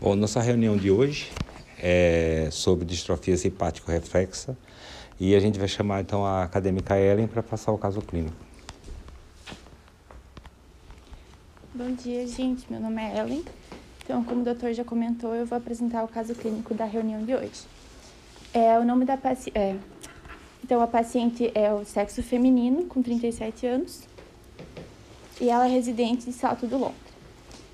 Bom, nossa reunião de hoje é sobre distrofia simpático-reflexa e a gente vai chamar então a acadêmica Ellen para passar o caso clínico. Bom dia, gente. Meu nome é Ellen. Então, como o doutor já comentou, eu vou apresentar o caso clínico da reunião de hoje. É, o nome da paciente. É, então, a paciente é o sexo feminino, com 37 anos, e ela é residente de Salto do Lontra.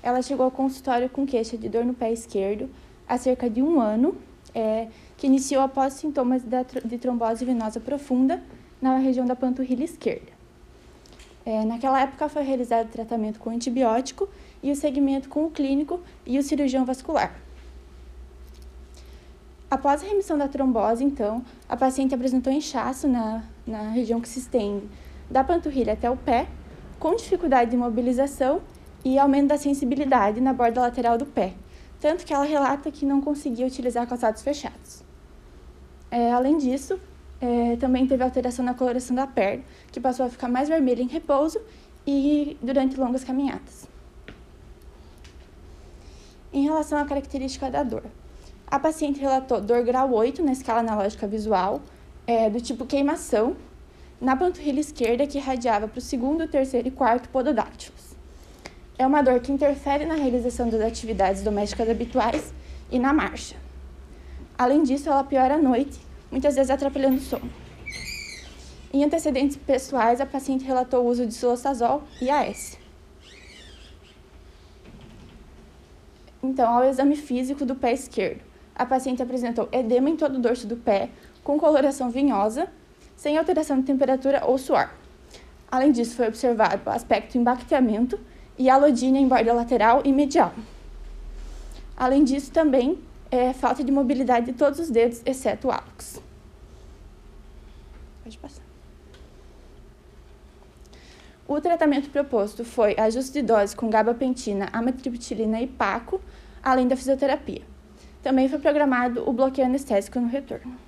Ela chegou ao consultório com queixa de dor no pé esquerdo há cerca de um ano, é, que iniciou após sintomas de trombose venosa profunda na região da panturrilha esquerda. É, naquela época foi realizado tratamento com antibiótico e o segmento com o clínico e o cirurgião vascular. Após a remissão da trombose, então, a paciente apresentou inchaço na, na região que se estende da panturrilha até o pé, com dificuldade de mobilização e aumento da sensibilidade na borda lateral do pé, tanto que ela relata que não conseguia utilizar calçados fechados. É, além disso, é, também teve alteração na coloração da perna, que passou a ficar mais vermelha em repouso e durante longas caminhadas. Em relação à característica da dor, a paciente relatou dor grau 8 na escala analógica visual, é, do tipo queimação, na panturrilha esquerda que irradiava para o segundo, terceiro e quarto pododáctilos. É uma dor que interfere na realização das atividades domésticas habituais e na marcha. Além disso, ela piora à noite, muitas vezes atrapalhando o sono. Em antecedentes pessoais, a paciente relatou o uso de sulostazol e AS. Então, ao exame físico do pé esquerdo, a paciente apresentou edema em todo o dorso do pé, com coloração vinhosa, sem alteração de temperatura ou suor. Além disso, foi observado aspecto embacteamento e alodínia em borda lateral e medial. Além disso, também é falta de mobilidade de todos os dedos, exceto o hálux. Pode passar. O tratamento proposto foi ajuste de dose com gabapentina, amitriptilina e paco, além da fisioterapia. Também foi programado o bloqueio anestésico no retorno.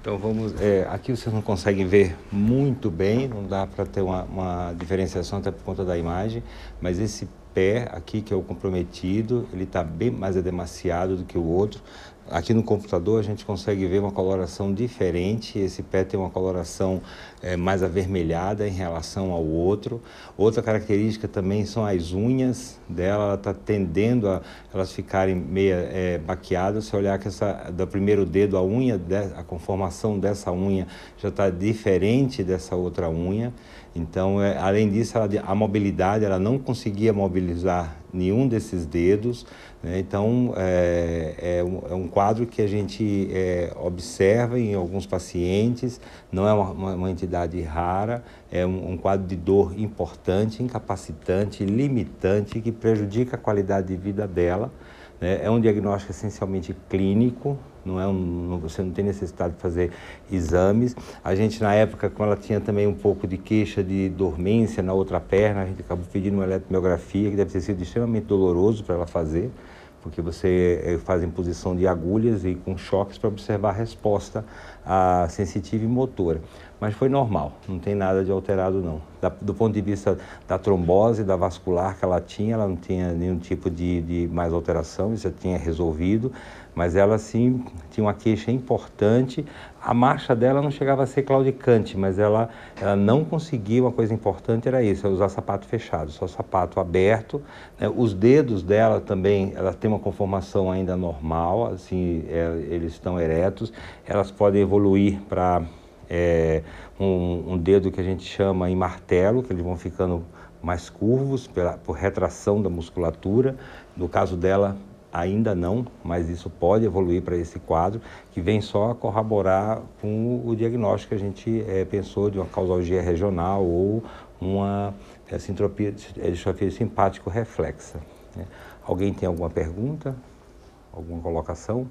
Então vamos, é, aqui vocês não conseguem ver muito bem, não dá para ter uma, uma, diferenciação até por conta da imagem, mas esse pé aqui que é o comprometido, ele está bem mais edemaciado do que o outro. Aqui no computador a gente consegue ver uma coloração diferente, esse pé tem uma coloração é, mais avermelhada em relação ao outro. Outra característica também são as unhas dela, ela está tendendo a elas ficarem meio é, baqueadas. Se olhar que essa, do primeiro dedo, a unha, a conformação dessa unha já está diferente dessa outra unha. Então, é, além disso, ela, a mobilidade, ela não conseguia mobilizar nenhum desses dedos. Né? Então, é, é, um, é, um, quadro que a gente é, observa em alguns pacientes, não é uma, uma, uma rara, é um, um, quadro de dor importante, incapacitante, limitante, que prejudica a qualidade de vida dela. Né? É um diagnóstico essencialmente clínico, não é um, você não tem necessidade de fazer exames. A gente, na época, quando ela tinha também um pouco de queixa de dormência na outra perna, a gente acabou pedindo uma eletromiografia, que deve ter sido extremamente doloroso para ela fazer, porque você eh, faz imposição de agulhas e com choques para observar a resposta a sensitiva e motora. Mas foi normal, não tem nada de alterado não. Da, do ponto de vista da trombose, da vascular que ela tinha, ela não tinha nenhum tipo de, de mais alteração, isso já tinha resolvido mas ela sim tinha uma queixa importante. A marcha dela não chegava a ser claudicante, mas ela, ela não conseguia, uma coisa importante era isso, é usar sapato fechado, só sapato aberto. Né? Os dedos dela também, ela tem uma conformação ainda normal, assim, é, eles estão eretos, elas podem evoluir para é, um, um dedo que a gente chama em martelo, que eles vão ficando mais curvos pela, por retração da musculatura. No caso dela, Ainda não, mas isso pode evoluir para esse quadro, que vem só corroborar com o diagnóstico que a gente é, pensou de uma causalgia regional ou uma é, sintropia, é, distrofia simpático reflexa. Né? Alguém tem alguma pergunta? Alguma colocação?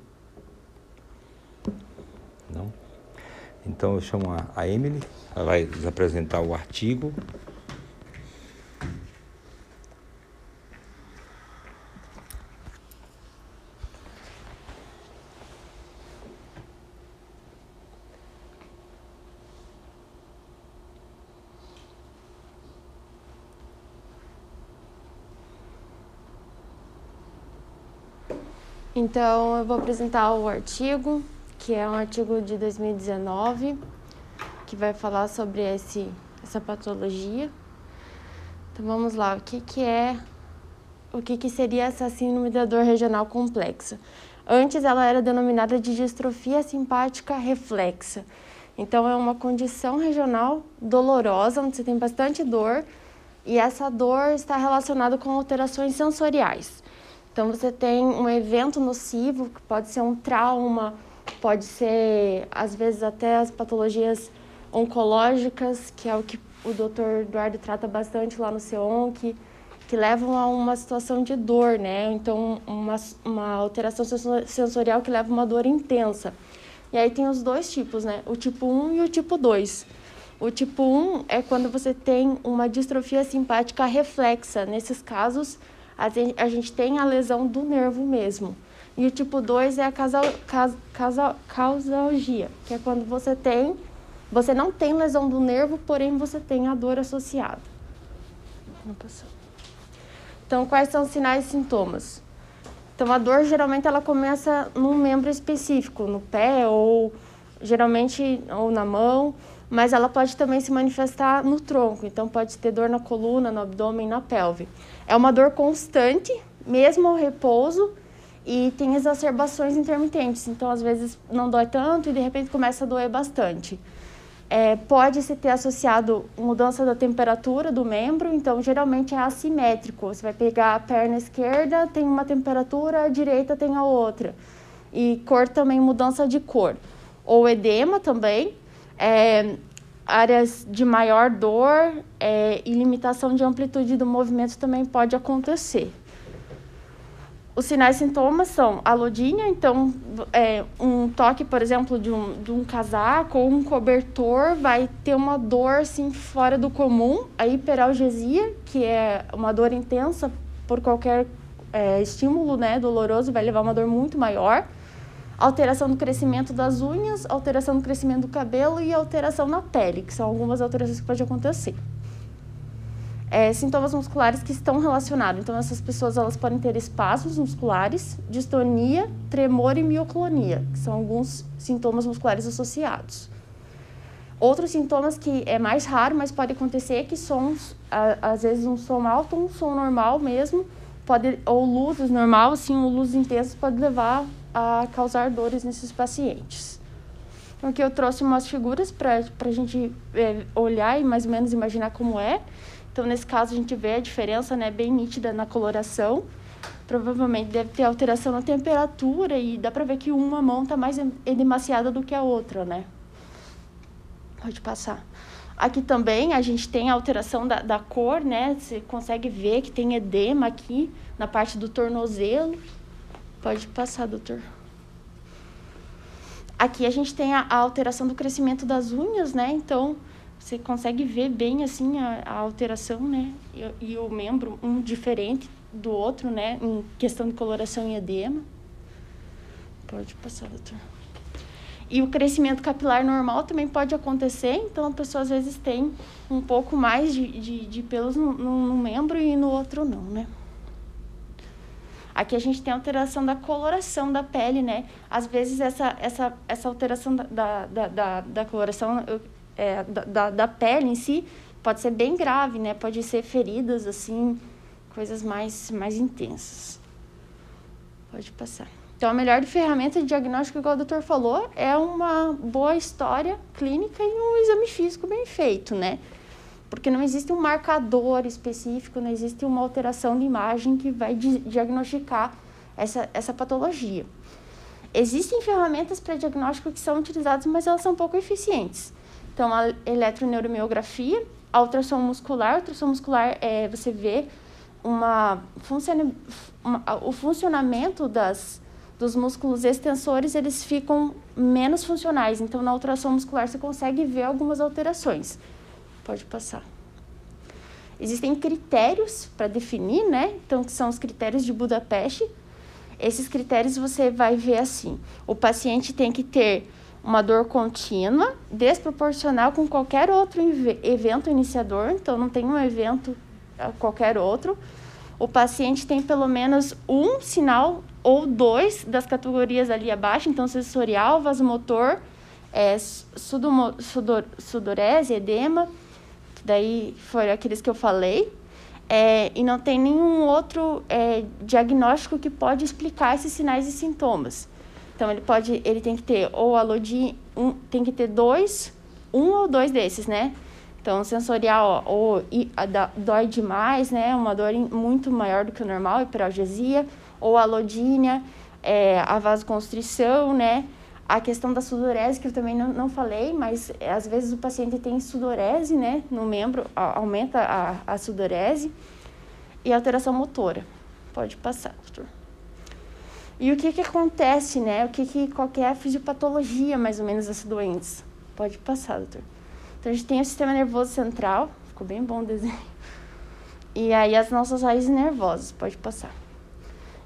Não? Então eu chamo a Emily, ela vai nos apresentar o artigo. Então, eu vou apresentar o artigo que é um artigo de 2019, que vai falar sobre esse, essa patologia. Então, vamos lá. O que, que é, o que, que seria essa síndrome da dor regional complexa? Antes, ela era denominada de distrofia simpática reflexa. Então, é uma condição regional dolorosa, onde você tem bastante dor, e essa dor está relacionada com alterações sensoriais. Então, você tem um evento nocivo, que pode ser um trauma, pode ser, às vezes, até as patologias oncológicas, que é o que o doutor Eduardo trata bastante lá no CEONC, que levam a uma situação de dor, né? Então, uma, uma alteração sensorial que leva a uma dor intensa. E aí tem os dois tipos, né? O tipo 1 e o tipo 2. O tipo 1 é quando você tem uma distrofia simpática reflexa. Nesses casos, a gente tem a lesão do nervo mesmo. E o tipo 2 é a causal, causal, causalgia, que é quando você tem, você não tem lesão do nervo, porém você tem a dor associada. Então, quais são os sinais e sintomas? Então, a dor geralmente ela começa num membro específico, no pé ou geralmente ou na mão, mas ela pode também se manifestar no tronco. Então, pode ter dor na coluna, no abdômen, na pelve. É uma dor constante, mesmo ao repouso, e tem exacerbações intermitentes. Então, às vezes não dói tanto e de repente começa a doer bastante. É, pode se ter associado mudança da temperatura do membro, então geralmente é assimétrico. Você vai pegar a perna esquerda, tem uma temperatura, a direita tem a outra. E cor também, mudança de cor. Ou edema também, é, áreas de maior dor é, e limitação de amplitude do movimento também pode acontecer. Os sinais e sintomas são alodínia, então é, um toque, por exemplo, de um, de um casaco ou um cobertor vai ter uma dor assim, fora do comum. A hiperalgesia, que é uma dor intensa por qualquer é, estímulo né, doloroso, vai levar uma dor muito maior alteração do crescimento das unhas, alteração do crescimento do cabelo e alteração na pele, que são algumas alterações que podem acontecer. É, sintomas musculares que estão relacionados. Então, essas pessoas elas podem ter espasmos musculares, distonia, tremor e mioclonia, que são alguns sintomas musculares associados. Outros sintomas que é mais raro, mas pode acontecer, que sons, às vezes um som alto, um som normal mesmo, pode, ou luzes normal, assim, ou luzes intensas pode levar a causar dores nesses pacientes. Então, aqui eu trouxe umas figuras para a gente é, olhar e mais ou menos imaginar como é. Então, nesse caso, a gente vê a diferença né, bem nítida na coloração. Provavelmente deve ter alteração na temperatura e dá para ver que uma mão está mais edemaciada do que a outra, né? Pode passar. Aqui também a gente tem a alteração da, da cor, né? Você consegue ver que tem edema aqui na parte do tornozelo. Pode passar, doutor. Aqui a gente tem a, a alteração do crescimento das unhas, né? Então, você consegue ver bem, assim, a, a alteração, né? E, e, o membro, um diferente do outro, né? Em questão de coloração e edema. Pode passar, doutor. E o crescimento capilar normal também pode acontecer, então a pessoa às vezes tem um pouco mais de, de, de pelos no, no membro e no outro não, né? Aqui a gente tem alteração da coloração da pele, né? Às vezes essa, essa, essa alteração da, da, da, da coloração é, da, da pele em si pode ser bem grave, né? Pode ser feridas, assim, coisas mais, mais intensas. Pode passar. Então, a melhor ferramenta de diagnóstico, igual o doutor falou, é uma boa história clínica e um exame físico bem feito, né? porque não existe um marcador específico, não existe uma alteração de imagem que vai diagnosticar essa, essa patologia. Existem ferramentas para diagnóstico que são utilizadas, mas elas são pouco eficientes. Então, a eletroneuromiografia, a ultrassom muscular, a ultrassom muscular é você vê uma, funciona, uma, o funcionamento das, dos músculos extensores, eles ficam menos funcionais. Então, na ultrassom muscular você consegue ver algumas alterações. Pode passar. Existem critérios para definir, né? Então, que são os critérios de Budapeste. Esses critérios você vai ver assim: o paciente tem que ter uma dor contínua, desproporcional com qualquer outro evento iniciador, então não tem um evento qualquer outro. o paciente tem pelo menos um sinal ou dois das categorias ali abaixo, então sensorial, vasomotor, é, sudomo, sudor, sudorese, edema, que daí foram aqueles que eu falei, é, e não tem nenhum outro é, diagnóstico que pode explicar esses sinais e sintomas. Então ele pode, ele tem que ter ou alodi, um, tem que ter dois, um ou dois desses, né? Então sensorial ou dói demais, né? Uma dor muito maior do que o normal, hiperalgesia, ou alodínia, é, a vasoconstrição, né? A questão da sudorese, que eu também não, não falei, mas é, às vezes o paciente tem sudorese, né? No membro, a, aumenta a, a sudorese. E alteração motora. Pode passar, doutor. E o que que acontece, né? O que que, qual que é a fisiopatologia, mais ou menos, dessas doenças? Pode passar, doutor. Então, a gente tem o sistema nervoso central. Ficou bem bom o desenho. E aí, as nossas raízes nervosas. Pode passar.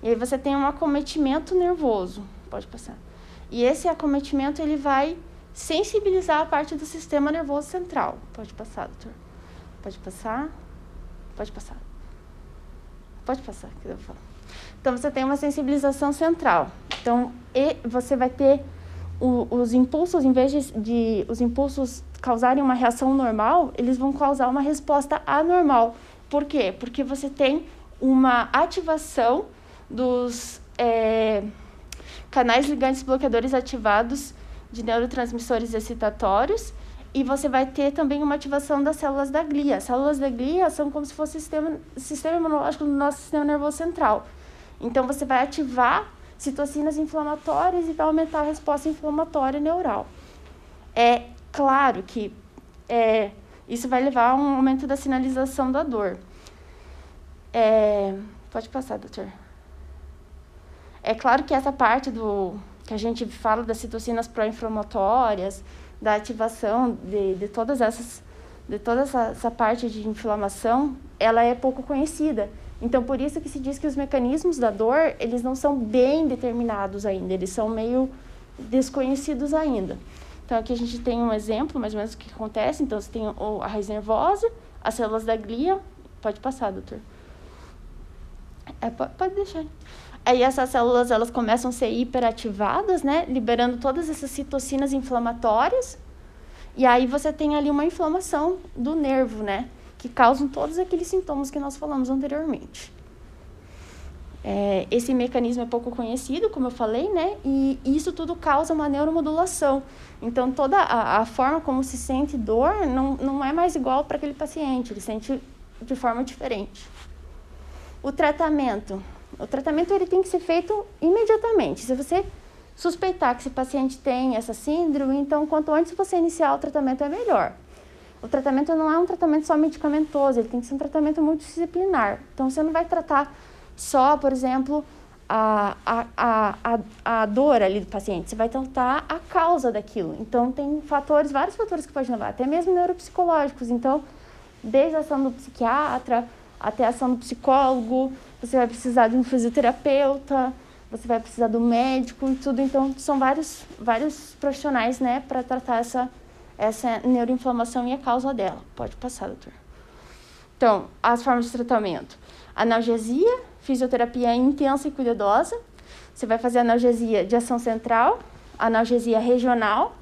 E aí, você tem um acometimento nervoso. Pode passar. E esse acometimento ele vai sensibilizar a parte do sistema nervoso central. Pode passar, doutor. Pode passar. Pode passar. Pode passar, que eu falo. Então você tem uma sensibilização central. Então e você vai ter o, os impulsos, em vez de, de os impulsos causarem uma reação normal, eles vão causar uma resposta anormal. Por quê? Porque você tem uma ativação dos é, canais ligantes bloqueadores ativados de neurotransmissores excitatórios e você vai ter também uma ativação das células da glia. As células da glia são como se fosse o sistema, sistema imunológico do nosso sistema nervoso central. Então, você vai ativar citocinas inflamatórias e vai aumentar a resposta inflamatória neural. É claro que é, isso vai levar a um aumento da sinalização da dor. É, pode passar, doutor. É claro que essa parte do que a gente fala das citocinas pró-inflamatórias, da ativação de, de todas essas de toda essa, essa parte de inflamação, ela é pouco conhecida. Então, por isso que se diz que os mecanismos da dor, eles não são bem determinados ainda, eles são meio desconhecidos ainda. Então, aqui a gente tem um exemplo, mais ou menos, do que acontece. Então, você tem a raiz nervosa, as células da glia. Pode passar, doutor. É, pode, deixar. Aí essas células elas começam a ser hiperativadas, né, liberando todas essas citocinas inflamatórias. E aí você tem ali uma inflamação do nervo, né, que causam todos aqueles sintomas que nós falamos anteriormente. É, esse mecanismo é pouco conhecido, como eu falei, né? E isso tudo causa uma neuromodulação. Então, toda a, a forma como se sente dor não, não é mais igual para aquele paciente, ele sente de forma diferente. O tratamento o tratamento ele tem que ser feito imediatamente. Se você suspeitar que esse paciente tem essa síndrome, então quanto antes você iniciar o tratamento é melhor. O tratamento não é um tratamento só medicamentoso, ele tem que ser um tratamento multidisciplinar. Então você não vai tratar só, por exemplo, a, a, a, a, dor ali do paciente, você vai tratar a causa daquilo. Então tem fatores, vários fatores que podem levar, até mesmo neuropsicológicos. Então, desde a ação do psiquiatra até a ação do psicólogo, você vai precisar de um fisioterapeuta, você vai precisar do médico e tudo. Então, são vários, vários profissionais, né, para tratar essa, essa neuroinflamação e a causa dela. Pode passar, doutor. Então, as formas de tratamento: analgesia, fisioterapia intensa e cuidadosa. Você vai fazer analgesia de ação central, analgesia regional.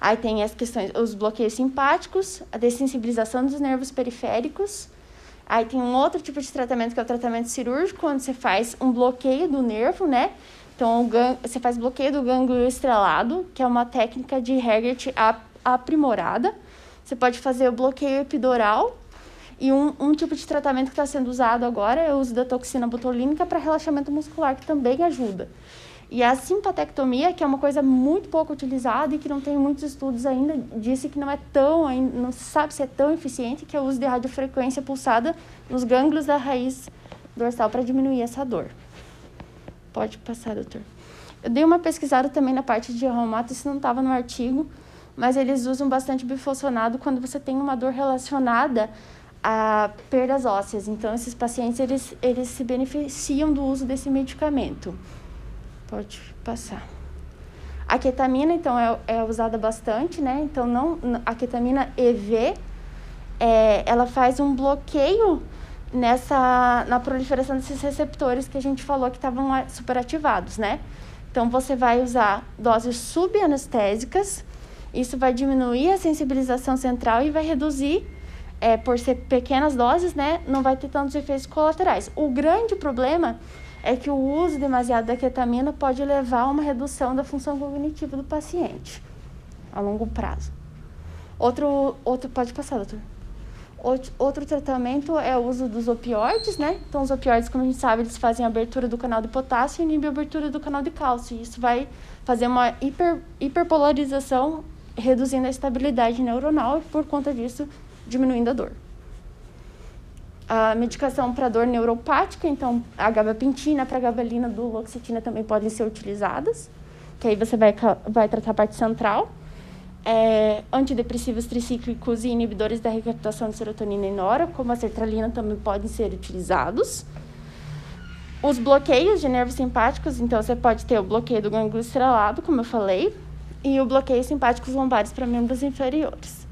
Aí tem as questões, os bloqueios simpáticos, a dessensibilização dos nervos periféricos, Aí tem um outro tipo de tratamento que é o tratamento cirúrgico, onde você faz um bloqueio do nervo, né? Então, você faz bloqueio do gânglio estrelado, que é uma técnica de Herbert aprimorada. Você pode fazer o bloqueio epidural. E um, um tipo de tratamento que está sendo usado agora é o uso da toxina botulínica para relaxamento muscular, que também ajuda. E a simpatectomia, que é uma coisa muito pouco utilizada e que não tem muitos estudos ainda, disse que não é tão, não se sabe se é tão eficiente, que é o uso de radiofrequência pulsada nos gânglios da raiz dorsal para diminuir essa dor. Pode passar, doutor. Eu dei uma pesquisada também na parte de reumato, isso não estava no artigo, mas eles usam bastante bifosfonado quando você tem uma dor relacionada a perdas ósseas. Então, esses pacientes, eles, eles se beneficiam do uso desse medicamento. Pode passar. A ketamina, então, é, é usada bastante, né? Então, não, a ketamina EV, é, ela faz um bloqueio nessa na proliferação desses receptores que a gente falou que estavam superativados, né? Então você vai usar doses subanestésicas, isso vai diminuir a sensibilização central e vai reduzir é, por ser pequenas doses, né, não vai ter tantos efeitos colaterais. O grande problema é que o uso demasiado da ketamina pode levar a uma redução da função cognitiva do paciente a longo prazo. Outro, outro pode passar, doutor. Outro tratamento é o uso dos opioides, né? Então, os opioides, como a gente sabe, eles fazem a abertura do canal de potássio e inibem a abertura do canal de cálcio. Isso vai fazer uma hiper, hiperpolarização, reduzindo a estabilidade neuronal e, por conta disso, diminuindo a dor. A medicação para dor neuropática, então, a gabapentina, a gabalina, duloxetina também podem ser utilizadas, que aí você vai, vai tratar a parte central é, antidepressivos tricíclicos e inibidores da recaptação de serotonina e nora, como a sertralina, também podem ser utilizados. Os bloqueios de nervos simpáticos, então você pode ter o bloqueio do gânglio estrelado, como eu falei, e o bloqueio simpáticos lombares para membros inferiores.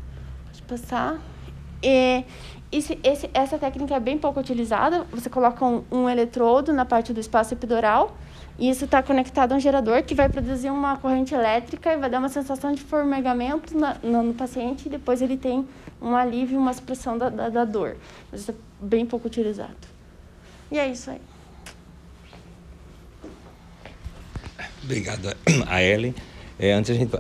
Pode passar. E esse, esse, essa técnica é bem pouco utilizada. Você coloca um, um eletrodo na parte do espaço epidural e isso está conectado a um gerador que vai produzir uma corrente elétrica e vai dar uma sensação de formigamento na, no, no, paciente e depois ele tem um alívio, uma expressão da, da, da dor. Mas isso é bem pouco utilizado. E é isso aí. Obrigado a Ellen. É, antes a gente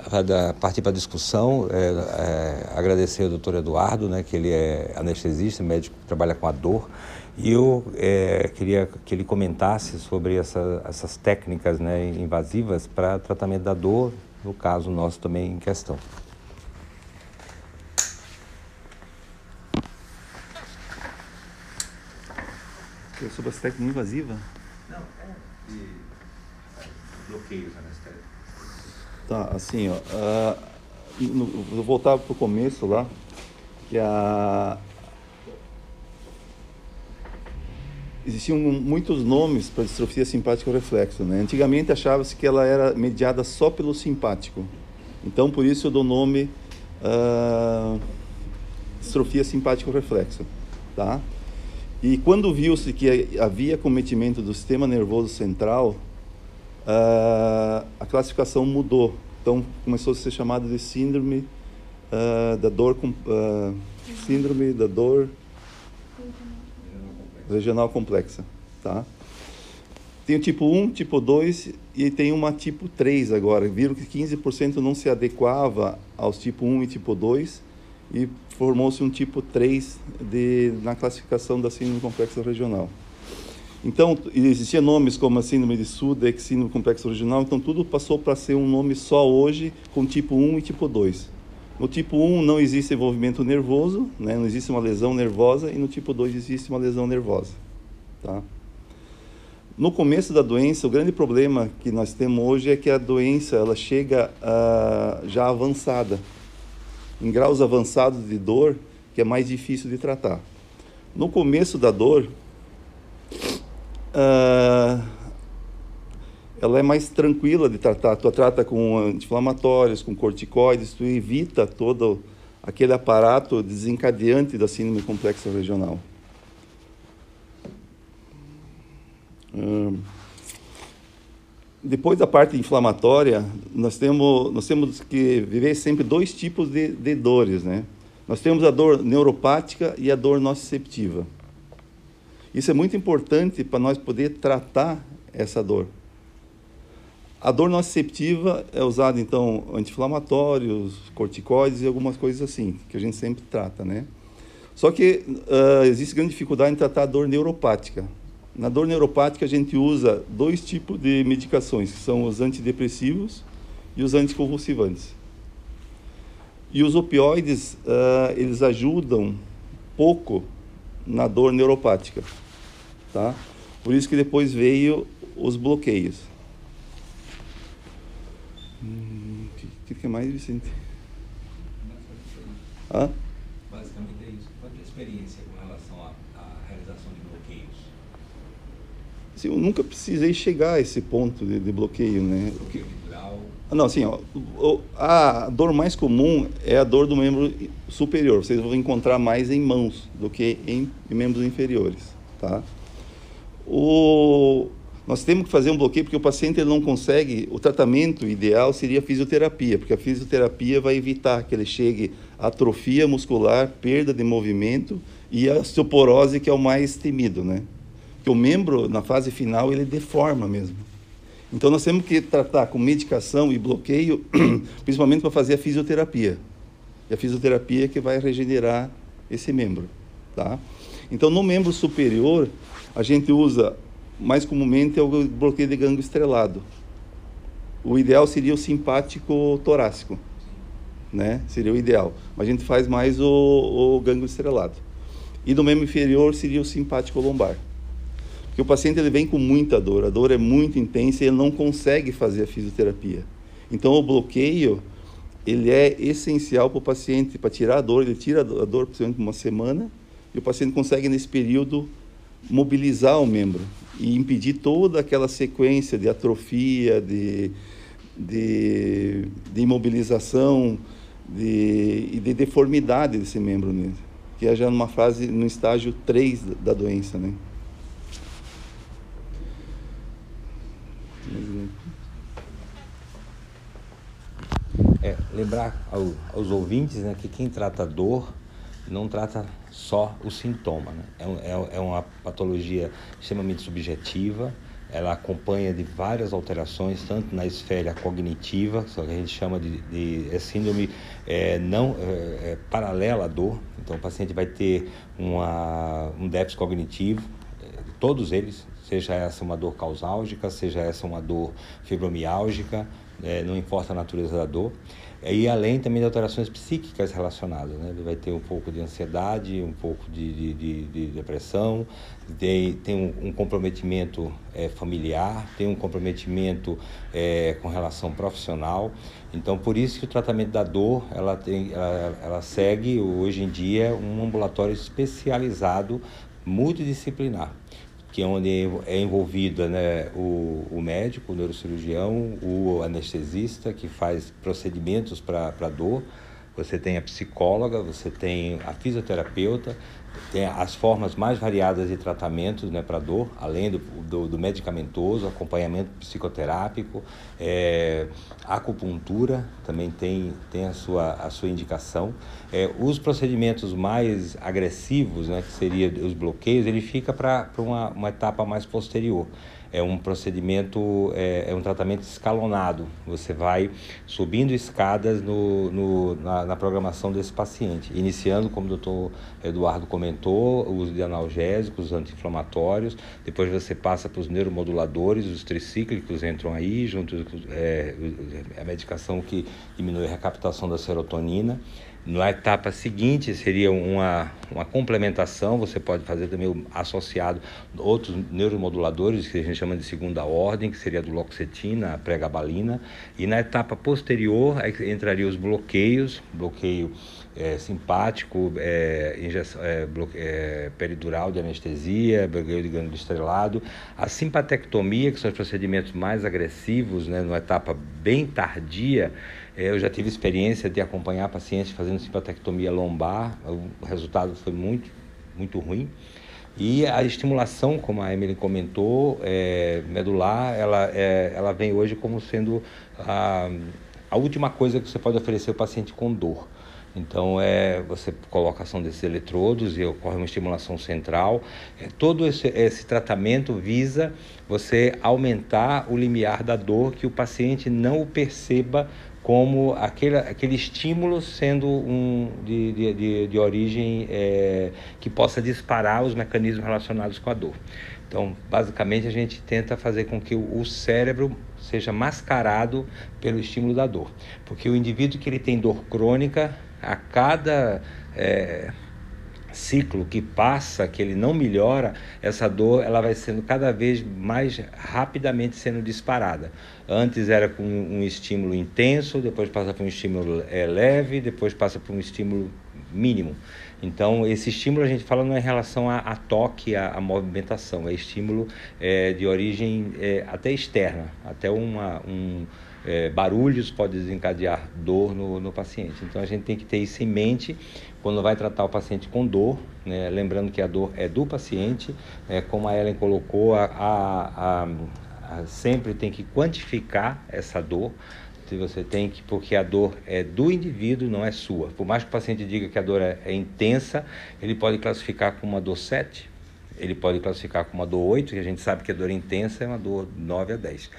partir para a discussão, é, é, agradecer ao doutor Eduardo, né, que ele é anestesista, médico que trabalha com a dor. E eu é, queria que ele comentasse sobre essa, essas técnicas né, invasivas para tratamento da dor, no caso nosso também em questão. Sobre essa técnica invasiva? Não, é de bloqueios anestésicos. Tá, assim, ó, uh, no, vou voltar para o começo lá, que a, existiam muitos nomes para distrofia simpática reflexo. Né? Antigamente achava-se que ela era mediada só pelo simpático. Então, por isso eu dou o nome uh, distrofia simpático reflexo. Tá? E quando viu-se que havia cometimento do sistema nervoso central, uh, a classificação mudou. Então, começou a ser chamada de síndrome uh, da dor, síndrome da dor regional complexa, tá? Tem o tipo 1, tipo 2 e tem uma tipo 3 agora. Viram que 15% não se adequava aos tipo 1 e tipo 2 e formou-se um tipo 3 de, na classificação da síndrome complexa regional. Então, existiam nomes como a síndrome de Sudeck, síndrome complexo regional, então tudo passou para ser um nome só hoje com tipo 1 e tipo 2. No tipo 1 não existe envolvimento nervoso, né? não existe uma lesão nervosa, e no tipo 2 existe uma lesão nervosa. Tá? No começo da doença, o grande problema que nós temos hoje é que a doença ela chega uh, já avançada, em graus avançados de dor, que é mais difícil de tratar. No começo da dor, uh, ela é mais tranquila de tratar. Tu trata com anti-inflamatórios, com corticoides, tu evita todo aquele aparato desencadeante da síndrome complexa regional. Hum. Depois da parte inflamatória, nós temos, nós temos que viver sempre dois tipos de, de dores, né? Nós temos a dor neuropática e a dor nociceptiva. Isso é muito importante para nós poder tratar essa dor. A dor nociceptiva é usada, então, anti-inflamatórios, corticoides e algumas coisas assim, que a gente sempre trata, né? Só que uh, existe grande dificuldade em tratar a dor neuropática. Na dor neuropática, a gente usa dois tipos de medicações, que são os antidepressivos e os anticonvulsivantes. E os opioides, uh, eles ajudam pouco na dor neuropática, tá? Por isso que depois veio os bloqueios. Hum, o que, mais, Vicente? Hã? Basicamente é isso. Qual é a experiência com relação à, realização de bloqueios? Assim, eu nunca precisei chegar a esse ponto de, de bloqueio, né? Bloqueio vibral? Não, assim, ó, a dor mais comum é a dor do membro superior. Vocês vão encontrar mais em mãos do que em, em membros inferiores. tá? O, nós temos que fazer um bloqueio porque o paciente ele não consegue. O tratamento ideal seria a fisioterapia, porque a fisioterapia vai evitar que ele chegue a atrofia muscular, perda de movimento e a osteoporose, que é o mais temido, né? Que o membro, na fase final, ele deforma mesmo. Então, nós temos que tratar com medicação e bloqueio, principalmente para fazer a fisioterapia. E a fisioterapia é que vai regenerar esse membro, tá? Então, no membro superior, a gente usa mais comumente é o bloqueio de gânglio estrelado. O ideal seria o simpático torácico, né? Seria o ideal. Mas a gente faz mais o, o gânglio estrelado. E no membro inferior seria o simpático lombar. Porque o paciente ele vem com muita dor, a dor é muito intensa e ele não consegue fazer a fisioterapia. Então o bloqueio ele é essencial para o paciente, para tirar a dor, ele tira a dor, principalmente uma semana, e o paciente consegue nesse período mobilizar o membro e impedir toda aquela sequência de atrofia, de, de, de imobilização de, e de deformidade desse membro, né? que é já numa fase, no estágio 3 da doença. Né? É, lembrar ao, aos ouvintes né, que quem trata dor não trata só o sintoma. Né? É, é, é uma patologia extremamente subjetiva, ela acompanha de várias alterações, tanto na esfera cognitiva, que a gente chama de, de é síndrome é, não é, é, paralela à dor. Então, o paciente vai ter uma, um déficit cognitivo, é, todos eles, seja essa uma dor causálgica, seja essa uma dor fibromiálgica, é, não importa a natureza da dor. E além também de alterações psíquicas relacionadas, né? Ele vai ter um pouco de ansiedade, um pouco de, de, de, de depressão, tem, tem um, um comprometimento é, familiar, tem um comprometimento é, com relação profissional. Então, por isso que o tratamento da dor, ela, tem, ela, ela segue hoje em dia um ambulatório especializado multidisciplinar que é onde é envolvida né, o, o médico, o neurocirurgião, o anestesista, que faz procedimentos para dor, você tem a psicóloga, você tem a fisioterapeuta, tem as formas mais variadas de tratamentos né, para dor, além do, do, do, medicamentoso, acompanhamento psicoterápico, é, acupuntura também tem, tem a, sua, a sua indicação. É, os procedimentos mais agressivos, né, que seria os bloqueios, ele fica para uma, uma etapa mais posterior é um procedimento, é, é, um tratamento escalonado. Você vai subindo escadas no, no na, na, programação desse paciente, iniciando, como o doutor Eduardo comentou, o uso de analgésicos, anti-inflamatórios, depois você passa para os neuromoduladores, os tricíclicos entram aí, junto é, a medicação que diminui a recaptação da serotonina. Na etapa seguinte seria uma, uma complementação, você pode fazer também associado outros neuromoduladores que a gente chama de segunda ordem, que seria do loxetina, a pregabalina, e na etapa posterior entraria os bloqueios, bloqueio é, simpático, é, injeção, é, é, peridural de anestesia, bloqueio de gânglio estrelado, a simpatectomia, que são os procedimentos mais agressivos, né, numa etapa bem tardia, eu já tive experiência de acompanhar pacientes fazendo simpatectomia lombar, o resultado foi muito, muito ruim. E a estimulação, como a Emily comentou, é, medular, ela, é, ela vem hoje como sendo a, a última coisa que você pode oferecer ao paciente com dor. Então, é, você coloca ação desses eletrodos e ocorre uma estimulação central. É, todo esse, esse tratamento visa você aumentar o limiar da dor, que o paciente não perceba como aquele, aquele estímulo sendo um de, de, de, de origem é, que possa disparar os mecanismos relacionados com a dor. Então, basicamente, a gente tenta fazer com que o, cérebro seja mascarado pelo estímulo da dor, porque o indivíduo que ele tem dor crônica, a cada é, ciclo que passa, que ele não melhora, essa dor ela vai sendo cada vez mais rapidamente sendo disparada. Antes era com um estímulo intenso, depois passa por um estímulo é, leve, depois passa por um estímulo mínimo. Então, esse estímulo a gente fala não é em relação a, a toque, a, a, movimentação, é estímulo é, de origem é, até externa, até uma, um, é, barulhos pode desencadear dor no, no paciente. Então, a gente tem que ter isso em mente quando vai tratar o paciente com dor, né, lembrando que a dor é do paciente, é, como a Ellen colocou, a, a, a, sempre tem que quantificar essa dor, você tem que, porque a dor é do indivíduo, não é sua. Por mais que o paciente diga que a dor é, é intensa, ele pode classificar como uma dor 7, ele pode classificar como uma dor 8, que a gente sabe que a dor intensa é uma dor 9 a 10.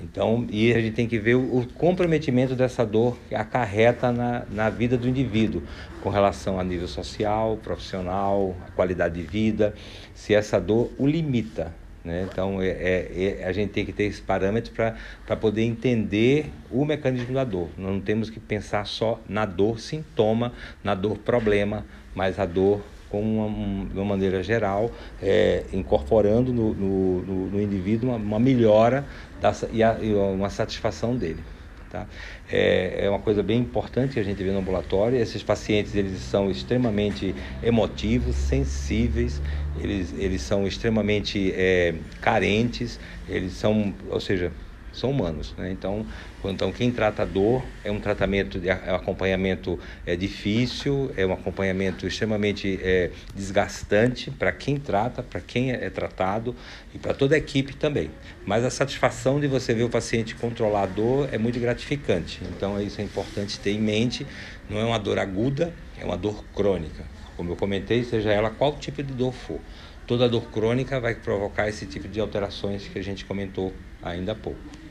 Então, e a gente tem que ver o, comprometimento dessa dor que acarreta na, na vida do indivíduo, com relação a nível social, profissional, a qualidade de vida, se essa dor o limita. Né? Então, é, é, é a gente tem que ter esse parâmetro para poder entender o mecanismo da dor. Não temos que pensar só na dor sintoma, na dor problema, mas a dor como uma, de uma maneira geral, é, incorporando no, no, no, no indivíduo uma, uma melhora da, e, a, e, uma satisfação dele. Tá? É, é, uma coisa bem importante que a gente vê no ambulatório. Esses pacientes eles são extremamente emotivos, sensíveis, eles, eles são extremamente é, carentes, eles são, ou seja, são humanos. Né? Então, então, quem trata dor é um tratamento, de, é um acompanhamento é, difícil, é um acompanhamento extremamente é, desgastante para quem trata, para quem é, é tratado e para toda a equipe também. Mas a satisfação de você ver o paciente controlar a dor é muito gratificante. Então, isso é importante ter em mente. Não é uma dor aguda, é uma dor crônica. Como eu comentei, seja ela qual tipo de dor for. Toda dor crônica vai provocar esse tipo de alterações que a gente comentou ainda há pouco.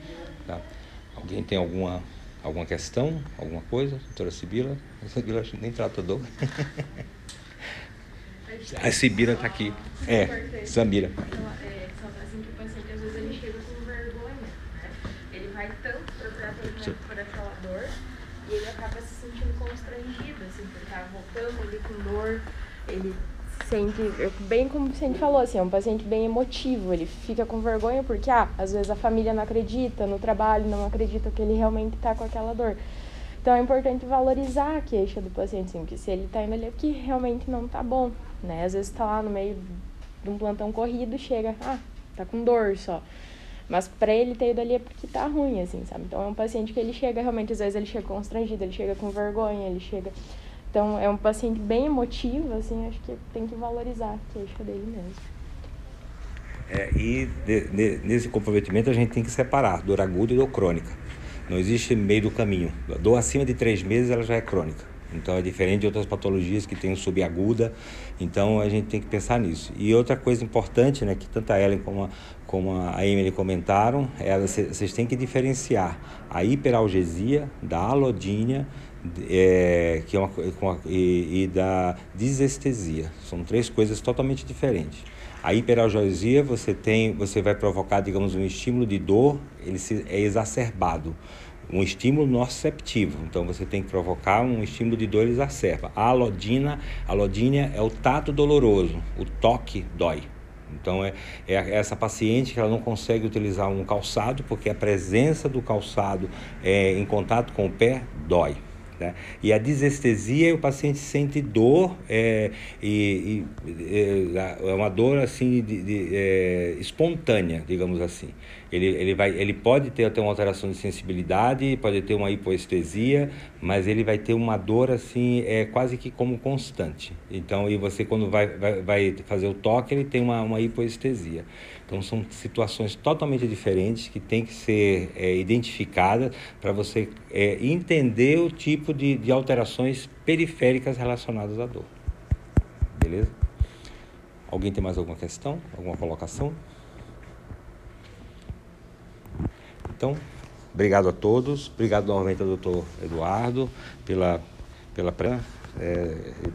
Tá? Alguém tem alguma, alguma questão, alguma coisa? Doutora Sibila? A Sibila nem trata dor. A Sibila está aqui. É, Samira. É, assim que paciente às vezes ele chega com vergonha, né? Ele vai tanto procurar por aquela dor e ele acaba se sentindo constrangido, assim, porque tá voltando ali com dor, ele sente, bem como o paciente falou, assim, é um paciente bem emotivo, ele fica com vergonha porque, ah, às vezes a família não acredita, no trabalho não acredita que ele realmente está com aquela dor. Então é importante valorizar a queixa do paciente, assim, que se ele está indo ali é porque realmente não está bom, né? Às vezes está lá no meio de um plantão corrido, chega, ah, tá com dor só. Mas para ele ter ido ali é porque tá ruim, assim, sabe? Então é um paciente que ele chega realmente, às vezes ele chega constrangido, ele chega com vergonha, ele chega então, é um paciente bem emotivo, assim, acho que tem que valorizar a queixa dele mesmo. É, e de, de, nesse comprometimento a gente tem que separar dor aguda e dor crônica. Não existe meio do caminho. A dor acima de três meses ela já é crônica. Então é diferente de outras patologias que tem subaguda. Então a gente tem que pensar nisso. E outra coisa importante, né, que tanto a Ellen como a, como a Emily comentaram, é vocês têm que diferenciar a hiperalgesia da alodínia é, que é uma, uma, e, e, da desestesia. São três coisas totalmente diferentes. A hiperalgesia você tem, você vai provocar, digamos, um estímulo de dor, ele se, é exacerbado, um estímulo nociceptivo. Então você tem que provocar um estímulo de dor, exacerba. A alodina, a é o tato doloroso, o toque dói. Então é, é essa paciente que ela não consegue utilizar um calçado porque a presença do calçado é, em contato com o pé dói. Né? E a desestesia, o paciente sente dor, é, e, e, é, é uma dor assim de, de, é, espontânea, digamos assim. Ele, ele, vai, ele pode ter até uma alteração de sensibilidade, pode ter uma hipoestesia, mas ele vai ter uma dor assim, é quase que como constante. Então, e você quando vai, vai, vai fazer o toque, ele tem uma, uma hipoestesia. Então são situações totalmente diferentes que tem que ser é, identificadas para você é, entender o tipo de, de alterações periféricas relacionadas à dor. Beleza? Alguém tem mais alguma questão? Alguma colocação? Então, obrigado a todos. Obrigado novamente ao doutor Eduardo pela, pela é,